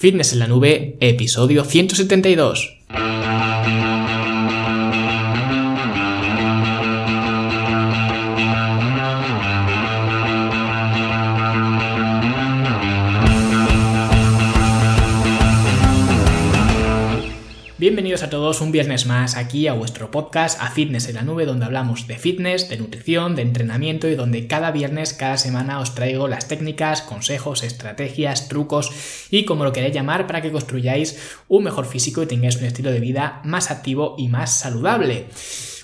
Fitness en la Nube, episodio 172. A todos un viernes más aquí a vuestro podcast A Fitness en la Nube donde hablamos de fitness, de nutrición, de entrenamiento y donde cada viernes, cada semana os traigo las técnicas, consejos, estrategias, trucos y como lo queréis llamar para que construyáis un mejor físico y tengáis un estilo de vida más activo y más saludable.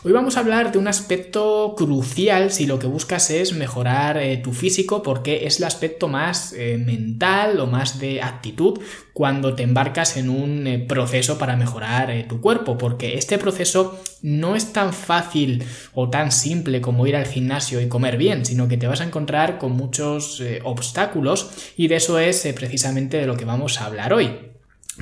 Hoy vamos a hablar de un aspecto crucial si lo que buscas es mejorar eh, tu físico porque es el aspecto más eh, mental o más de actitud cuando te embarcas en un eh, proceso para mejorar tu cuerpo porque este proceso no es tan fácil o tan simple como ir al gimnasio y comer bien sino que te vas a encontrar con muchos obstáculos y de eso es precisamente de lo que vamos a hablar hoy.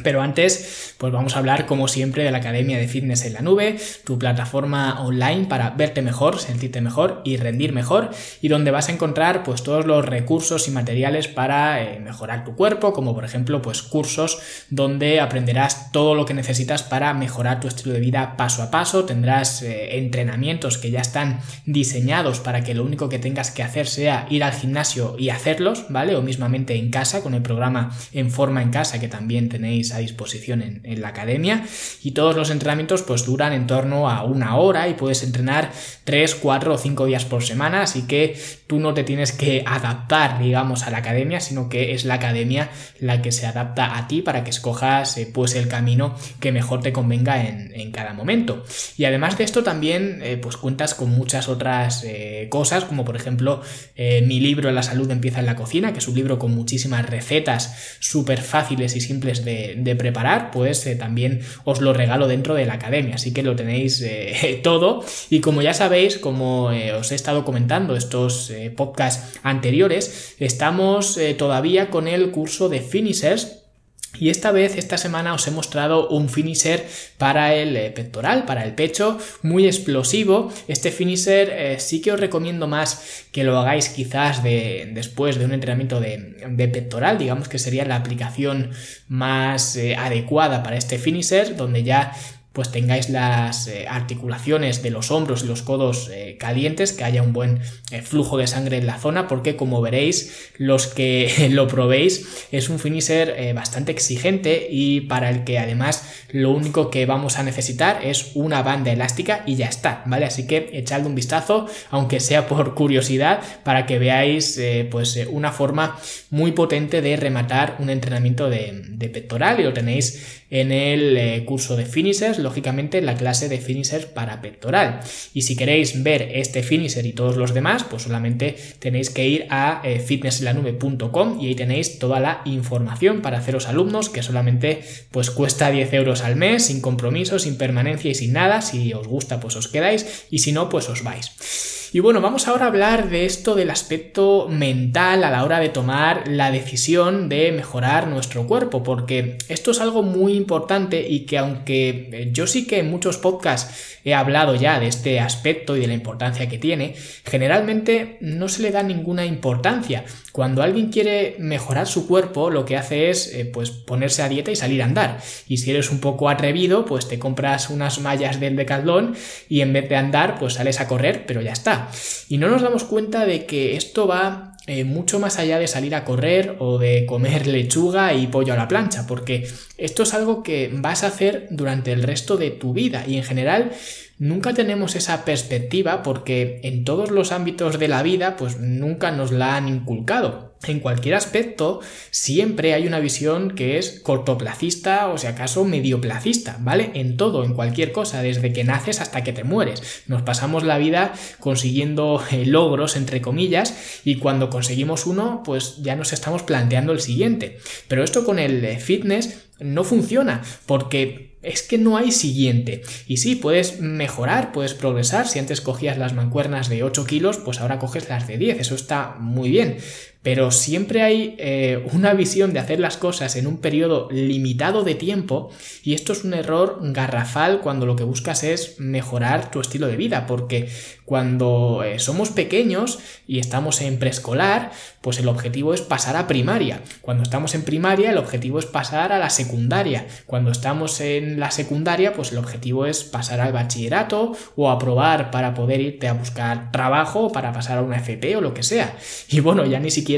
Pero antes, pues vamos a hablar como siempre de la Academia de Fitness en la Nube, tu plataforma online para verte mejor, sentirte mejor y rendir mejor y donde vas a encontrar pues todos los recursos y materiales para eh, mejorar tu cuerpo, como por ejemplo pues cursos donde aprenderás todo lo que necesitas para mejorar tu estilo de vida paso a paso, tendrás eh, entrenamientos que ya están diseñados para que lo único que tengas que hacer sea ir al gimnasio y hacerlos, ¿vale? O mismamente en casa con el programa en forma en casa que también tenéis a disposición en, la academia y todos los entrenamientos pues duran en torno a una hora y puedes entrenar 3, 4 o 5 días por semana, así que tú no te tienes que adaptar, digamos, a la academia, sino que es la academia la que se adapta a ti para que escojas eh, pues el camino que mejor te convenga en, cada momento. Y además de esto también eh, pues cuentas con muchas otras eh, cosas, como por ejemplo mi libro La salud empieza en la cocina, que es un libro con muchísimas recetas súper fáciles y simples de, de, preparar, pues eh, también os lo regalo dentro de la academia. Así que lo tenéis eh, todo. Y como ya sabéis, como eh, os he estado comentando estos podcasts anteriores, estamos todavía con el curso de finishers y esta vez, esta semana, os he mostrado un finisher para el eh, pectoral, para el pecho, muy explosivo. Este finisher eh, sí que os recomiendo más que lo hagáis quizás de, después de un entrenamiento de, pectoral, digamos que sería la aplicación más eh, adecuada para este finisher, donde ya pues tengáis las eh, articulaciones de los hombros y los codos eh, calientes, que haya un buen eh, flujo de sangre en la zona, porque como veréis, los que lo probéis, es un finisher bastante exigente y para el que además lo único que vamos a necesitar es una banda elástica y ya está, ¿vale? Así que echadle un vistazo, aunque sea por curiosidad, para que veáis pues una forma muy potente de rematar un entrenamiento de, de pectoral y lo tenéis en el eh, curso de finishers, lógicamente en la clase de finishers para pectoral. Y si queréis ver este finisher y todos los demás, pues solamente tenéis que ir a eh, y ahí tenéis toda la información para haceros alumnos que solamente pues cuesta 10 euros al mes, sin compromiso, sin permanencia y sin nada. Si os gusta, pues os quedáis y si no, pues os vais. Y bueno, vamos ahora a hablar de esto del aspecto mental a la hora de tomar la decisión de mejorar nuestro cuerpo, porque esto es algo muy importante y que aunque eh, yo sí que en muchos podcasts he hablado ya de este aspecto y de la importancia que tiene, generalmente no se le da ninguna importancia. Cuando alguien quiere mejorar su cuerpo, lo que hace es eh, pues ponerse a dieta y salir a andar. Y si eres un poco atrevido, pues te compras unas mallas del decathlon y en vez de andar, pues sales a correr, pero ya está. Y no nos damos cuenta de que esto va eh, mucho más allá de salir a correr o de comer lechuga y pollo a la plancha, porque esto es algo que vas a hacer durante el resto de tu vida. Y en general nunca tenemos esa perspectiva porque en todos los ámbitos de la vida pues nunca nos la han inculcado en cualquier aspecto siempre hay una visión que es cortoplacista o si acaso medioplacista, ¿vale? En todo, en cualquier cosa, desde que naces hasta que te mueres. Nos pasamos la vida consiguiendo eh, logros, entre comillas, y cuando conseguimos uno, pues ya nos estamos planteando el siguiente. Pero esto con el eh, fitness no funciona porque es que no hay siguiente. Y sí, puedes mejorar, puedes progresar. Si antes cogías las mancuernas de 8 kilos, pues ahora coges las de 10. Eso está muy bien pero siempre hay eh, una visión de hacer las cosas en un periodo limitado de tiempo y esto es un error garrafal cuando lo que buscas es mejorar tu estilo de vida, porque cuando eh, somos pequeños y estamos en preescolar, pues el objetivo es pasar a primaria. Cuando estamos en primaria, el objetivo es pasar a la secundaria. Cuando estamos en la secundaria, pues el objetivo es pasar al bachillerato o aprobar para poder irte a buscar trabajo, para pasar a una FP o lo que sea. Y bueno, ya ni siquiera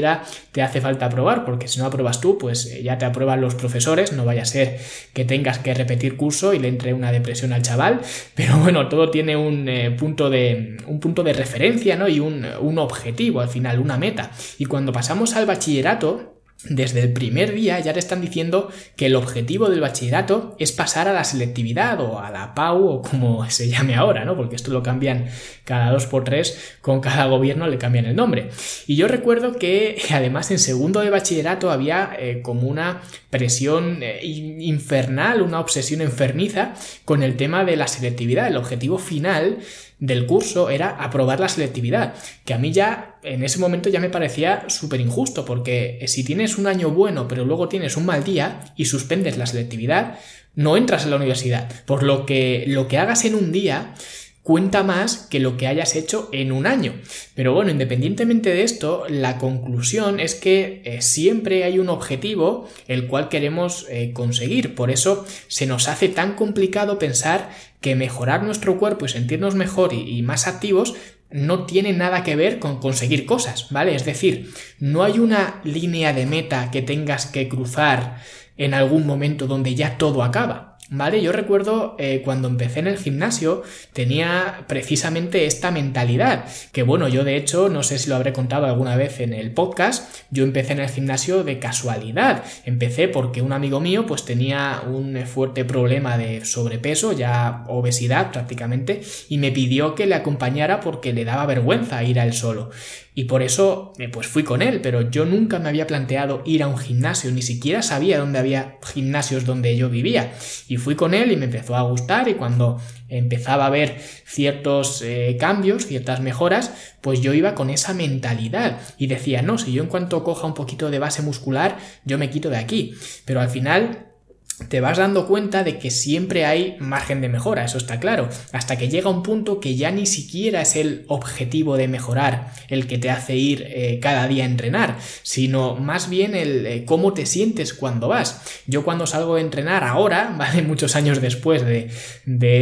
te hace falta aprobar, porque si no apruebas tú, pues eh, ya te aprueban los profesores, no vaya a ser que tengas que repetir curso y le entre una depresión al chaval, pero bueno, todo tiene un, eh, punto, de, un punto de referencia, ¿no? Y un, un objetivo, al final, una meta. Y cuando pasamos al bachillerato, desde el primer día ya te están diciendo que el objetivo del bachillerato es pasar a la selectividad o a la PAU o como se llame ahora, ¿no? Porque esto lo cambian cada dos por tres, con cada gobierno le cambian el nombre. Y yo recuerdo que además en segundo de bachillerato había eh, como una presión eh, infernal, una obsesión enfermiza con el tema de la selectividad. El objetivo final del curso era aprobar la selectividad, que a mí ya en ese momento ya me parecía súper injusto, porque si tienes un año bueno pero luego tienes un mal día y suspendes la selectividad, no entras a la universidad, por lo que lo que hagas en un día cuenta más que lo que hayas hecho en un año. Pero bueno, independientemente de esto, la conclusión es que eh, siempre hay un objetivo el cual queremos eh, conseguir. Por eso se nos hace tan complicado pensar que mejorar nuestro cuerpo y sentirnos mejor y más activos no tiene nada que ver con conseguir cosas, ¿vale? Es decir, no hay una línea de meta que tengas que cruzar en algún momento donde ya todo acaba. ¿Vale? Yo recuerdo eh, cuando empecé en el gimnasio tenía precisamente esta mentalidad, que bueno, yo de hecho, no sé si lo habré contado alguna vez en el podcast, yo empecé en el gimnasio de casualidad, empecé porque un amigo mío pues tenía un fuerte problema de sobrepeso, ya obesidad prácticamente, y me pidió que le acompañara porque le daba vergüenza ir a él solo. Y por eso, eh, pues fui con él, pero yo nunca me había planteado ir a un gimnasio, ni siquiera sabía dónde había gimnasios donde yo vivía. Y fui con él y me empezó a gustar y cuando empezaba a ver ciertos eh, cambios, ciertas mejoras, pues yo iba con esa mentalidad y decía, no, si yo en cuanto coja un poquito de base muscular, yo me quito de aquí. Pero al final te vas dando cuenta de que siempre hay margen de mejora, eso está claro, hasta que llega un punto que ya ni siquiera es el objetivo de mejorar el que te hace ir eh, cada día a entrenar, sino más bien el eh, cómo te sientes cuando vas. Yo cuando salgo de entrenar ahora, ¿vale? Muchos años después de,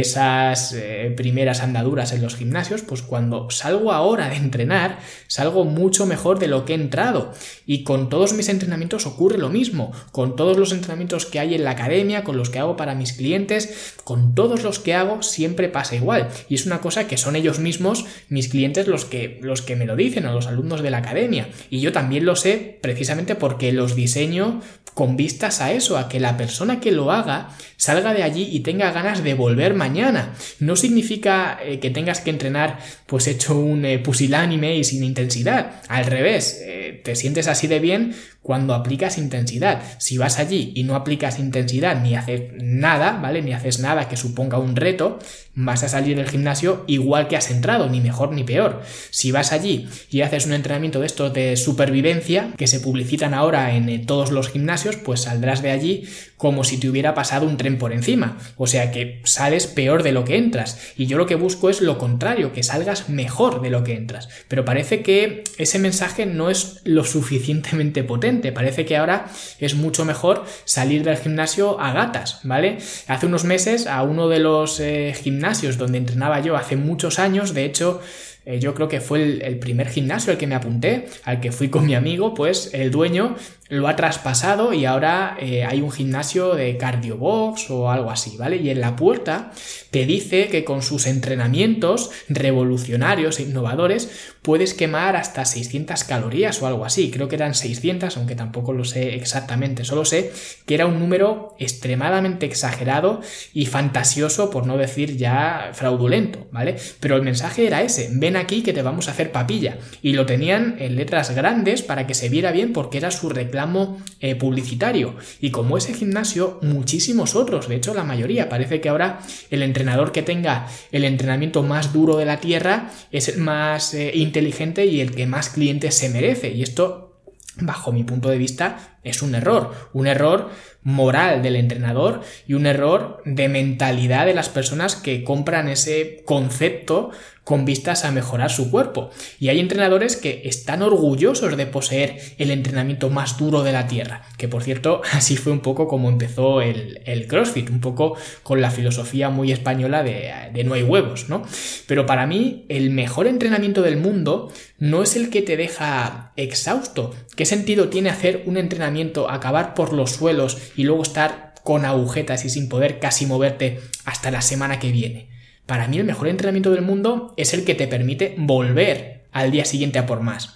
esas eh, primeras andaduras en los gimnasios, pues cuando salgo ahora de entrenar, salgo mucho mejor de lo que he entrado. Y con todos mis entrenamientos ocurre lo mismo, con todos los entrenamientos que hay en la academia, con los que hago para mis clientes, con todos los que hago siempre pasa igual. Y es una cosa que son ellos mismos, mis clientes, los que, los que me lo dicen, o los alumnos de la academia. Y yo también lo sé precisamente porque los diseño con vistas a eso, a que la persona que lo haga salga de allí y tenga ganas de volver mañana. No significa eh, que tengas que entrenar pues hecho un eh, pusilánime y sin intensidad. Al revés, eh, te sientes así de bien cuando aplicas intensidad. Si vas allí y no aplicas intensidad ni haces nada, ¿vale? Ni haces nada que suponga un reto, vas a salir del gimnasio igual que has entrado, ni mejor ni peor. Si vas allí y haces un entrenamiento de estos de supervivencia, que se publicitan ahora en eh, todos los gimnasios, pues saldrás de allí como si te hubiera pasado un tren por encima. O sea que sales peor de lo que entras. Y yo lo que busco es lo contrario, que salgas mejor de lo que entras. Pero parece que ese mensaje no es lo suficientemente potente Parece que ahora es mucho mejor salir del gimnasio a gatas, ¿vale? Hace unos meses a uno de los eh, gimnasios donde entrenaba yo hace muchos años, de hecho, eh, yo creo que fue el, el, primer gimnasio al que me apunté, al que fui con mi amigo, pues el dueño lo ha traspasado y ahora eh, hay un gimnasio de cardiobox o algo así, ¿vale? Y en la puerta te dice que con sus entrenamientos revolucionarios e innovadores puedes quemar hasta 600 calorías o algo así. Creo que eran 600, aunque tampoco lo sé exactamente, solo sé que era un número extremadamente exagerado y fantasioso, por no decir ya fraudulento, ¿vale? Pero el mensaje era ese, ven aquí que te vamos a hacer papilla. Y lo tenían en letras grandes para que se viera bien porque era su reclamo eh, publicitario. Y como ese gimnasio, muchísimos otros, de hecho la mayoría. Parece que ahora el entrenador que tenga el entrenamiento más duro de la Tierra es el más eh, inteligente y el que más clientes se merece. Y esto, bajo mi punto de vista, es un error. Un error moral del entrenador y un error de mentalidad de las personas que compran ese concepto con vistas a mejorar su cuerpo. Y hay entrenadores que están orgullosos de poseer el entrenamiento más duro de la Tierra, que por cierto así fue un poco como empezó el, CrossFit, un poco con la filosofía muy española de, no hay huevos, ¿no? Pero para mí el mejor entrenamiento del mundo no es el que te deja exhausto. ¿Qué sentido tiene hacer un acabar por los suelos y luego estar con agujetas y sin poder casi moverte hasta la semana que viene? Para mí el mejor entrenamiento del mundo es el que te permite volver al día siguiente a por más.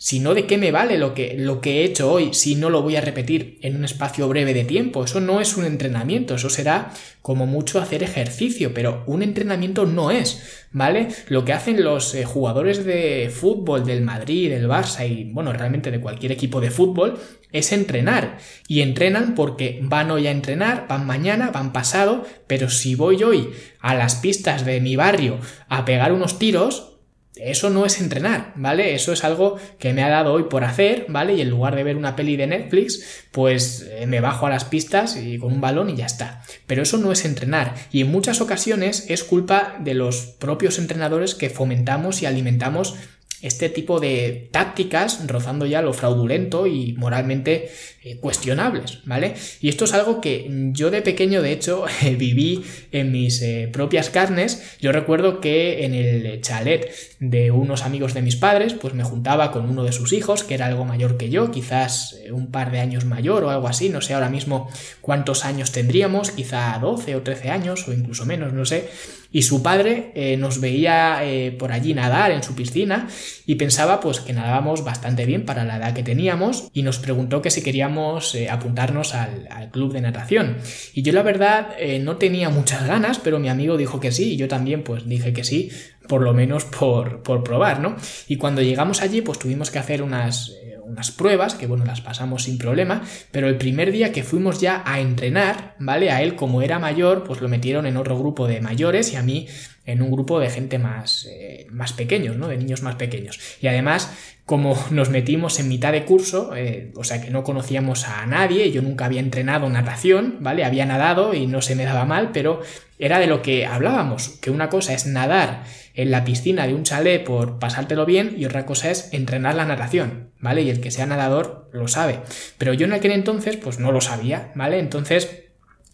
Si no, ¿de qué me vale lo que, lo que he hecho hoy si no lo voy a repetir en un espacio breve de tiempo? Eso no es un entrenamiento, eso será como mucho hacer ejercicio, pero un entrenamiento no es, ¿vale? Lo que hacen los eh, jugadores de fútbol del Madrid, del Barça y, bueno, realmente de cualquier equipo de fútbol es entrenar. Y entrenan porque van hoy a entrenar, van mañana, van pasado, pero si voy hoy a las pistas de mi barrio a pegar unos tiros, eso no es entrenar, ¿vale? Eso es algo que me ha dado hoy por hacer, ¿vale? Y en lugar de ver una peli de Netflix, pues eh, me bajo a las pistas y con un balón y ya está. Pero eso no es entrenar. Y en muchas ocasiones es culpa de los propios entrenadores que fomentamos y alimentamos este tipo de tácticas rozando ya lo fraudulento y moralmente eh, cuestionables, ¿vale? Y esto es algo que yo de pequeño, de hecho, viví en mis eh, propias carnes. Yo recuerdo que en el chalet de unos amigos de mis padres, pues me juntaba con uno de sus hijos, que era algo mayor que yo, quizás eh, un par de años mayor o algo así, no sé ahora mismo cuántos años tendríamos, quizá 12 o 13 años o incluso menos, no sé. Y su padre nos veía por allí nadar en su piscina y pensaba pues que nadábamos bastante bien para la edad que teníamos y nos preguntó que si queríamos eh, apuntarnos al, club de natación. Y yo la verdad eh, no tenía muchas ganas, pero mi amigo dijo que sí y yo también pues dije que sí, por lo menos por, por probar, ¿no? Y cuando llegamos allí pues tuvimos que hacer unas eh, unas pruebas, que bueno, las pasamos sin problema, pero el primer día que fuimos ya a entrenar, ¿vale? A él como era mayor, pues lo metieron en otro grupo de mayores y a mí en un grupo de gente más, eh, más pequeños, ¿no? De niños más pequeños. Y además, como nos metimos en mitad de curso, eh, o sea que no conocíamos a nadie, yo nunca había entrenado natación, ¿vale? Había nadado y no se me daba mal, pero era de lo que hablábamos, que una cosa es nadar en la piscina de un chalet por pasártelo bien y otra cosa es entrenar la natación, ¿vale? Y el que sea nadador lo sabe. Pero yo en aquel entonces pues no lo sabía, ¿vale? Entonces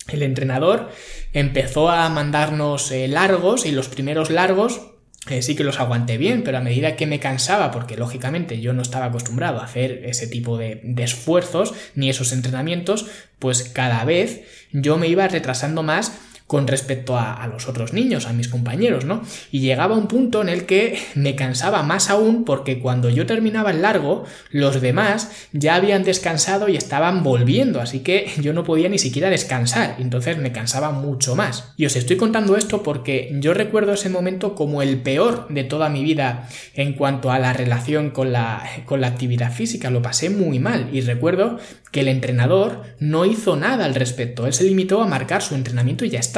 el entrenador empezó a mandarnos eh, largos y los primeros largos eh, sí que los aguanté bien, pero a medida que me cansaba, porque lógicamente yo no estaba acostumbrado a hacer ese tipo de, de, esfuerzos ni esos entrenamientos, pues cada vez yo me iba retrasando más con respecto a, los otros niños, a mis compañeros, ¿no? Y llegaba un punto en el que me cansaba más aún porque cuando yo terminaba el largo, los demás ya habían descansado y estaban volviendo, así que yo no podía ni siquiera descansar, entonces me cansaba mucho más. Y os estoy contando esto porque yo recuerdo ese momento como el peor de toda mi vida en cuanto a la relación con la, con la actividad física, lo pasé muy mal y recuerdo que el entrenador no hizo nada al respecto, él se limitó a marcar su entrenamiento y ya está.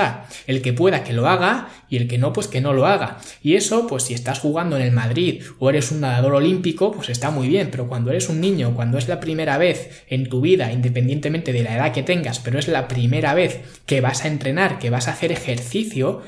El que pueda que lo haga y el que no, pues que no lo haga. Y eso, pues si estás jugando en el Madrid o eres un nadador olímpico, pues está muy bien, pero cuando eres un niño, cuando es la primera vez en tu vida, independientemente de la edad que tengas, pero es la primera vez que vas a entrenar, que vas a hacer ejercicio,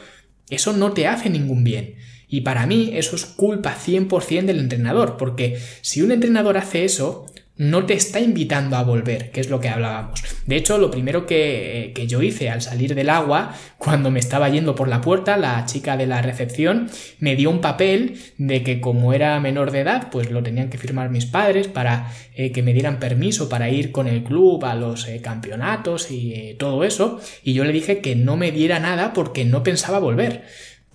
eso no te hace ningún bien. Y para mí eso es culpa 100% del entrenador, porque si un entrenador hace eso, no te está invitando a volver, que es lo que hablábamos. De hecho, lo primero que, que, yo hice al salir del agua, cuando me estaba yendo por la puerta, la chica de la recepción me dio un papel de que como era menor de edad, pues lo tenían que firmar mis padres para eh, que me dieran permiso para ir con el club a los eh, campeonatos y eh, todo eso, y yo le dije que no me diera nada porque no pensaba volver.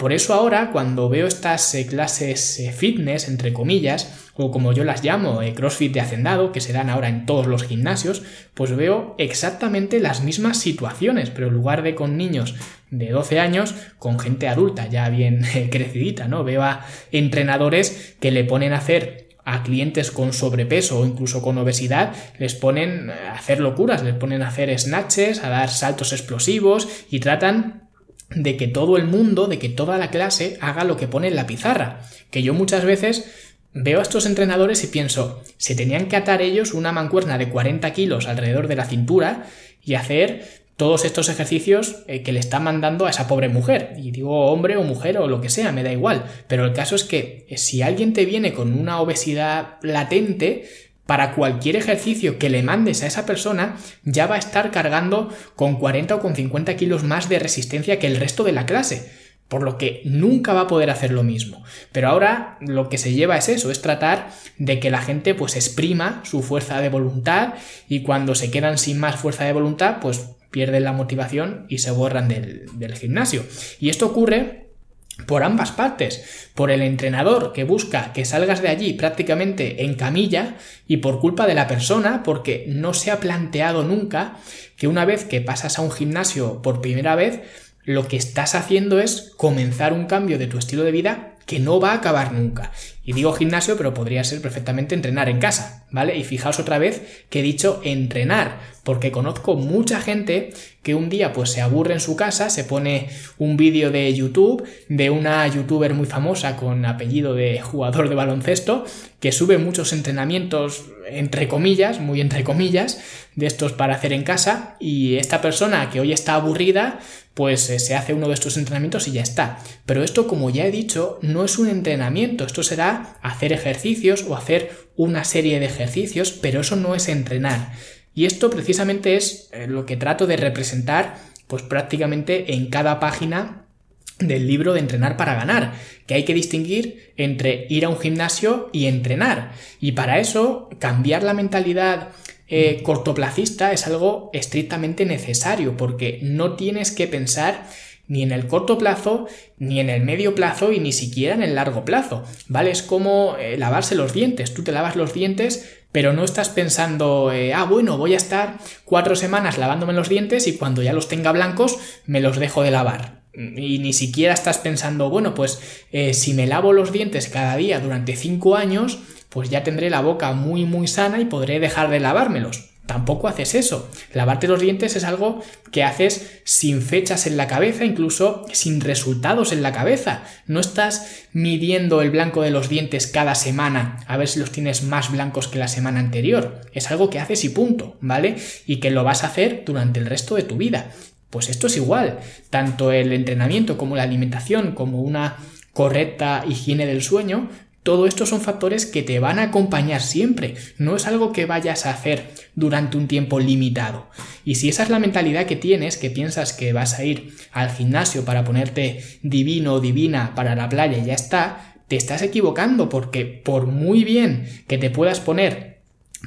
Por eso ahora, cuando veo estas clases fitness, entre comillas, o como yo las llamo, eh, CrossFit de hacendado, que se dan ahora en todos los gimnasios, pues veo exactamente las mismas situaciones, pero en lugar de con niños de 12 años, con gente adulta ya bien crecidita, ¿no? Veo a entrenadores que le ponen a hacer a clientes con sobrepeso o incluso con obesidad les ponen a hacer locuras, les ponen a hacer snatches, a dar saltos explosivos y tratan de que todo el mundo, de que toda la clase haga lo que pone en la pizarra. Que yo muchas veces veo a estos entrenadores y pienso, se tenían que atar ellos una mancuerna de 40 kilos alrededor de la cintura y hacer todos estos ejercicios eh, que le está mandando a esa pobre mujer. Y digo hombre o mujer o lo que sea, me da igual. Pero el caso es que eh, si alguien te viene con una obesidad latente, para cualquier ejercicio que le mandes a esa persona, ya va a estar cargando con 40 o con 50 kilos más de resistencia que el resto de la clase por lo que nunca va a poder hacer lo mismo. Pero ahora lo que se lleva es eso, es tratar de que la gente pues exprima su fuerza de voluntad y cuando se quedan sin más fuerza de voluntad pues pierden la motivación y se borran del, gimnasio. Y esto ocurre por ambas partes, por el entrenador que busca que salgas de allí prácticamente en camilla y por culpa de la persona porque no se ha planteado nunca que una vez que pasas a un gimnasio por primera vez, lo que estás haciendo es comenzar un cambio de tu estilo de vida que no va a acabar nunca. Y digo gimnasio, pero podría ser perfectamente entrenar en casa, ¿vale? Y fijaos otra vez que he dicho entrenar, porque conozco mucha gente que un día pues se aburre en su casa, se pone un vídeo de YouTube de una youtuber muy famosa con apellido de jugador de baloncesto, que sube muchos entrenamientos entre comillas, muy entre comillas, de estos para hacer en casa, y esta persona que hoy está aburrida, pues eh, se hace uno de estos entrenamientos y ya está. Pero esto, como ya he dicho, no es un entrenamiento, esto será hacer ejercicios o hacer una serie de ejercicios, pero eso no es entrenar. Y esto precisamente es eh, lo que trato de representar pues prácticamente en cada página del libro de entrenar para ganar, que hay que distinguir entre ir a un gimnasio y entrenar. Y para eso, cambiar la mentalidad eh, cortoplacista es algo estrictamente necesario, porque no tienes que pensar ni en el corto plazo, ni en el medio plazo y ni siquiera en el largo plazo, ¿vale? Es como eh, lavarse los dientes, tú te lavas los dientes pero no estás pensando, eh, ah, bueno, voy a estar cuatro semanas lavándome los dientes y cuando ya los tenga blancos me los dejo de lavar. Y ni siquiera estás pensando, bueno, pues eh, si me lavo los dientes cada día durante cinco años, pues ya tendré la boca muy muy sana y podré dejar de lavármelos. Tampoco haces eso. Lavarte los dientes es algo que haces sin fechas en la cabeza, incluso sin resultados en la cabeza. No estás midiendo el blanco de los dientes cada semana a ver si los tienes más blancos que la semana anterior. Es algo que haces y punto, ¿vale? Y que lo vas a hacer durante el resto de tu vida. Pues esto es igual. Tanto el entrenamiento como la alimentación, como una correcta higiene del sueño, todo esto son factores que te van a acompañar siempre, no es algo que vayas a hacer durante un tiempo limitado. Y si esa es la mentalidad que tienes, que piensas que vas a ir al gimnasio para ponerte divino o divina para la playa y ya está, te estás equivocando porque por muy bien que te puedas poner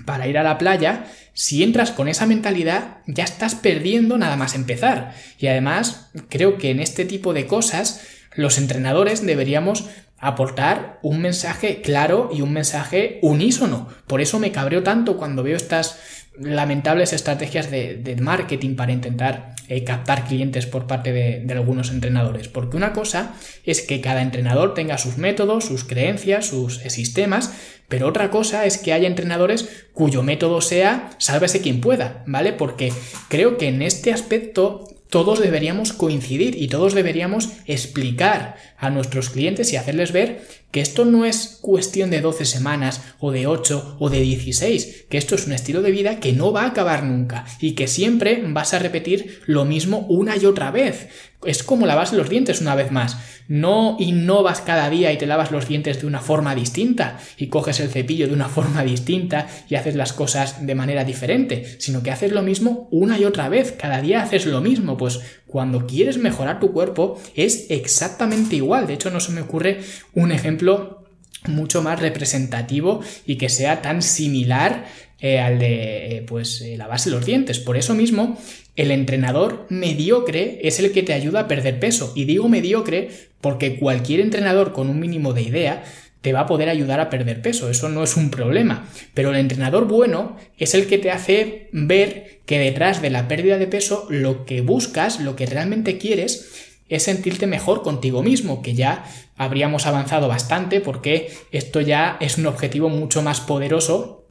para ir a la playa, si entras con esa mentalidad ya estás perdiendo nada más empezar. Y además creo que en este tipo de cosas los entrenadores deberíamos aportar un mensaje claro y un mensaje unísono. Por eso me cabreo tanto cuando veo estas lamentables estrategias de, marketing para intentar eh, captar clientes por parte de, de, algunos entrenadores. Porque una cosa es que cada entrenador tenga sus métodos, sus creencias, sus sistemas, pero otra cosa es que haya entrenadores cuyo método sea sálvese quien pueda, ¿vale? Porque creo que en este aspecto todos deberíamos coincidir y todos deberíamos explicar a nuestros clientes y hacerles ver que esto no es cuestión de 12 semanas o de 8 o de 16, que esto es un estilo de vida que no va a acabar nunca y que siempre vas a repetir lo mismo una y otra vez. Es como lavarse los dientes una vez más. No innovas cada día y te lavas los dientes de una forma distinta y coges el cepillo de una forma distinta y haces las cosas de manera diferente, sino que haces lo mismo una y otra vez. Cada día haces lo mismo. Pues cuando quieres mejorar tu cuerpo es exactamente igual. De hecho, no se me ocurre un ejemplo mucho más representativo y que sea tan similar eh, al de eh, pues eh, lavarse los dientes. Por eso mismo, el entrenador mediocre es el que te ayuda a perder peso. Y digo mediocre porque cualquier entrenador con un mínimo de idea te va a poder ayudar a perder peso, eso no es un problema. Pero el entrenador bueno es el que te hace ver que detrás de la pérdida de peso lo que buscas, lo que realmente quieres, es sentirte mejor contigo mismo, que ya habríamos avanzado bastante porque esto ya es un objetivo mucho más poderoso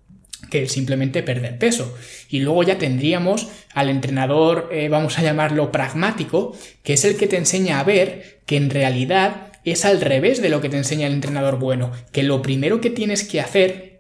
que simplemente perder peso. Y luego ya tendríamos al entrenador, eh, vamos a llamarlo pragmático, que es el que te enseña a ver que en realidad es al revés de lo que te enseña el entrenador bueno, que lo primero que tienes que hacer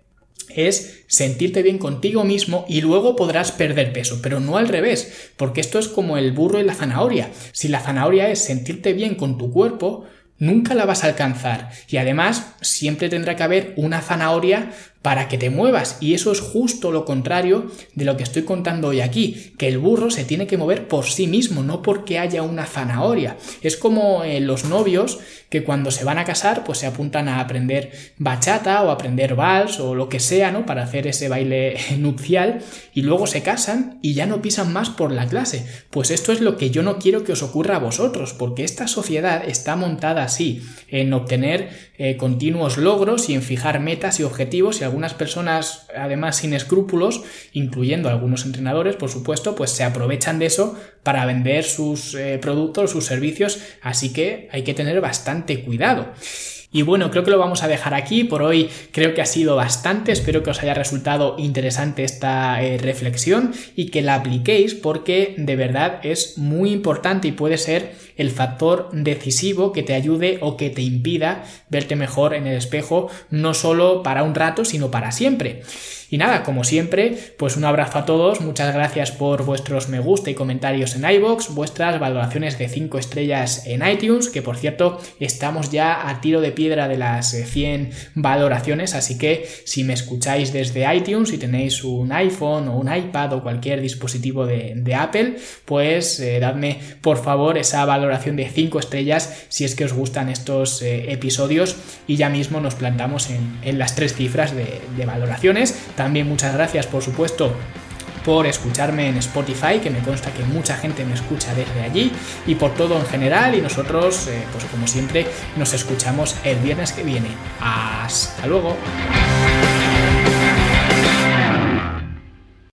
es sentirte bien contigo mismo y luego podrás perder peso, pero no al revés, porque esto es como el burro y la zanahoria. Si la zanahoria es sentirte bien con tu cuerpo, nunca la vas a alcanzar. Y además, siempre tendrá que haber una zanahoria para que te muevas. Y eso es justo lo contrario de lo que estoy contando hoy aquí, que el burro se tiene que mover por sí mismo, no porque haya una zanahoria. Es como eh, los novios que cuando se van a casar, pues se apuntan a aprender bachata o aprender vals o lo que sea, ¿no? Para hacer ese baile nupcial y luego se casan y ya no pisan más por la clase. Pues esto es lo que yo no quiero que os ocurra a vosotros, porque esta sociedad está montada así, en obtener eh, continuos logros y en fijar metas y objetivos y algunas personas, además sin escrúpulos, incluyendo algunos entrenadores, por supuesto, pues se aprovechan de eso para vender sus eh, productos, sus servicios, así que hay que tener bastante cuidado. Y bueno, creo que lo vamos a dejar aquí. Por hoy creo que ha sido bastante. Espero que os haya resultado interesante esta eh, reflexión y que la apliquéis porque de verdad es muy importante y puede ser el factor decisivo que te ayude o que te impida verte mejor en el espejo, no solo para un rato, sino para siempre. Y nada, como siempre, pues un abrazo a todos, muchas gracias por vuestros me gusta y comentarios en iBox, vuestras valoraciones de 5 estrellas en iTunes, que por cierto estamos ya a tiro de piedra de las 100 eh, valoraciones, así que si me escucháis desde iTunes, si tenéis un iPhone o un iPad o cualquier dispositivo de, Apple, pues eh, dadme por favor esa valoración de 5 estrellas si es que os gustan estos eh, episodios y ya mismo nos plantamos en, las tres cifras de, de valoraciones. También muchas gracias, por supuesto, por escucharme en Spotify, que me consta que mucha gente me escucha desde allí, y por todo en general. Y nosotros, eh, pues como siempre, nos escuchamos el viernes que viene. Hasta luego.